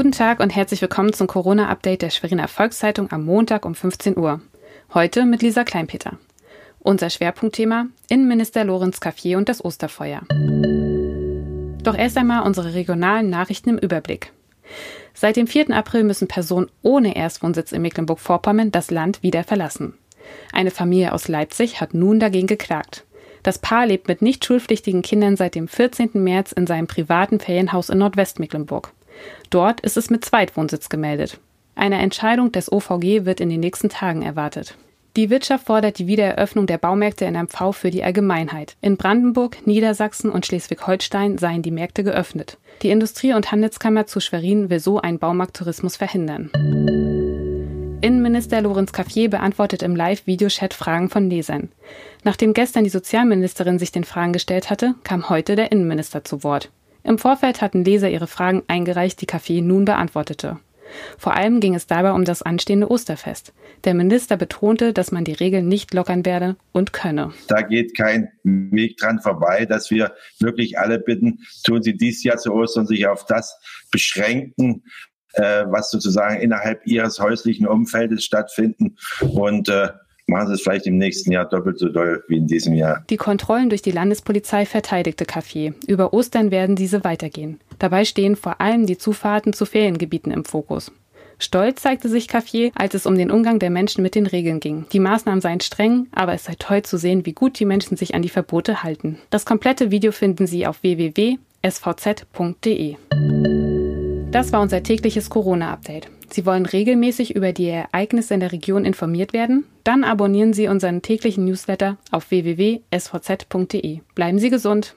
Guten Tag und herzlich willkommen zum Corona-Update der Schweriner Volkszeitung am Montag um 15 Uhr. Heute mit Lisa Kleinpeter. Unser Schwerpunktthema Innenminister Lorenz Caffier und das Osterfeuer. Doch erst einmal unsere regionalen Nachrichten im Überblick. Seit dem 4. April müssen Personen ohne Erstwohnsitz in Mecklenburg-Vorpommern das Land wieder verlassen. Eine Familie aus Leipzig hat nun dagegen geklagt. Das Paar lebt mit nicht schulpflichtigen Kindern seit dem 14. März in seinem privaten Ferienhaus in Nordwestmecklenburg. Dort ist es mit Zweitwohnsitz gemeldet. Eine Entscheidung des OVG wird in den nächsten Tagen erwartet. Die Wirtschaft fordert die Wiedereröffnung der Baumärkte in MV für die Allgemeinheit. In Brandenburg, Niedersachsen und Schleswig-Holstein seien die Märkte geöffnet. Die Industrie- und Handelskammer zu Schwerin will so einen Baumarkttourismus verhindern. Innenminister Lorenz Caffier beantwortet im Live-Videochat Fragen von Lesern. Nachdem gestern die Sozialministerin sich den Fragen gestellt hatte, kam heute der Innenminister zu Wort. Im Vorfeld hatten Leser ihre Fragen eingereicht, die Café nun beantwortete. Vor allem ging es dabei um das anstehende Osterfest. Der Minister betonte, dass man die Regeln nicht lockern werde und könne. Da geht kein Weg dran vorbei, dass wir wirklich alle bitten, tun Sie dies Jahr zu Ostern sich auf das beschränken, äh, was sozusagen innerhalb Ihres häuslichen Umfeldes stattfinden und äh, machen Sie es vielleicht im nächsten Jahr doppelt so doll wie in diesem Jahr. Die Kontrollen durch die Landespolizei verteidigte Café. Über Ostern werden diese weitergehen. Dabei stehen vor allem die Zufahrten zu Feriengebieten im Fokus. Stolz zeigte sich Café, als es um den Umgang der Menschen mit den Regeln ging. Die Maßnahmen seien streng, aber es sei toll zu sehen, wie gut die Menschen sich an die Verbote halten. Das komplette Video finden Sie auf www.svz.de. Das war unser tägliches Corona-Update. Sie wollen regelmäßig über die Ereignisse in der Region informiert werden? Dann abonnieren Sie unseren täglichen Newsletter auf www.svz.de. Bleiben Sie gesund!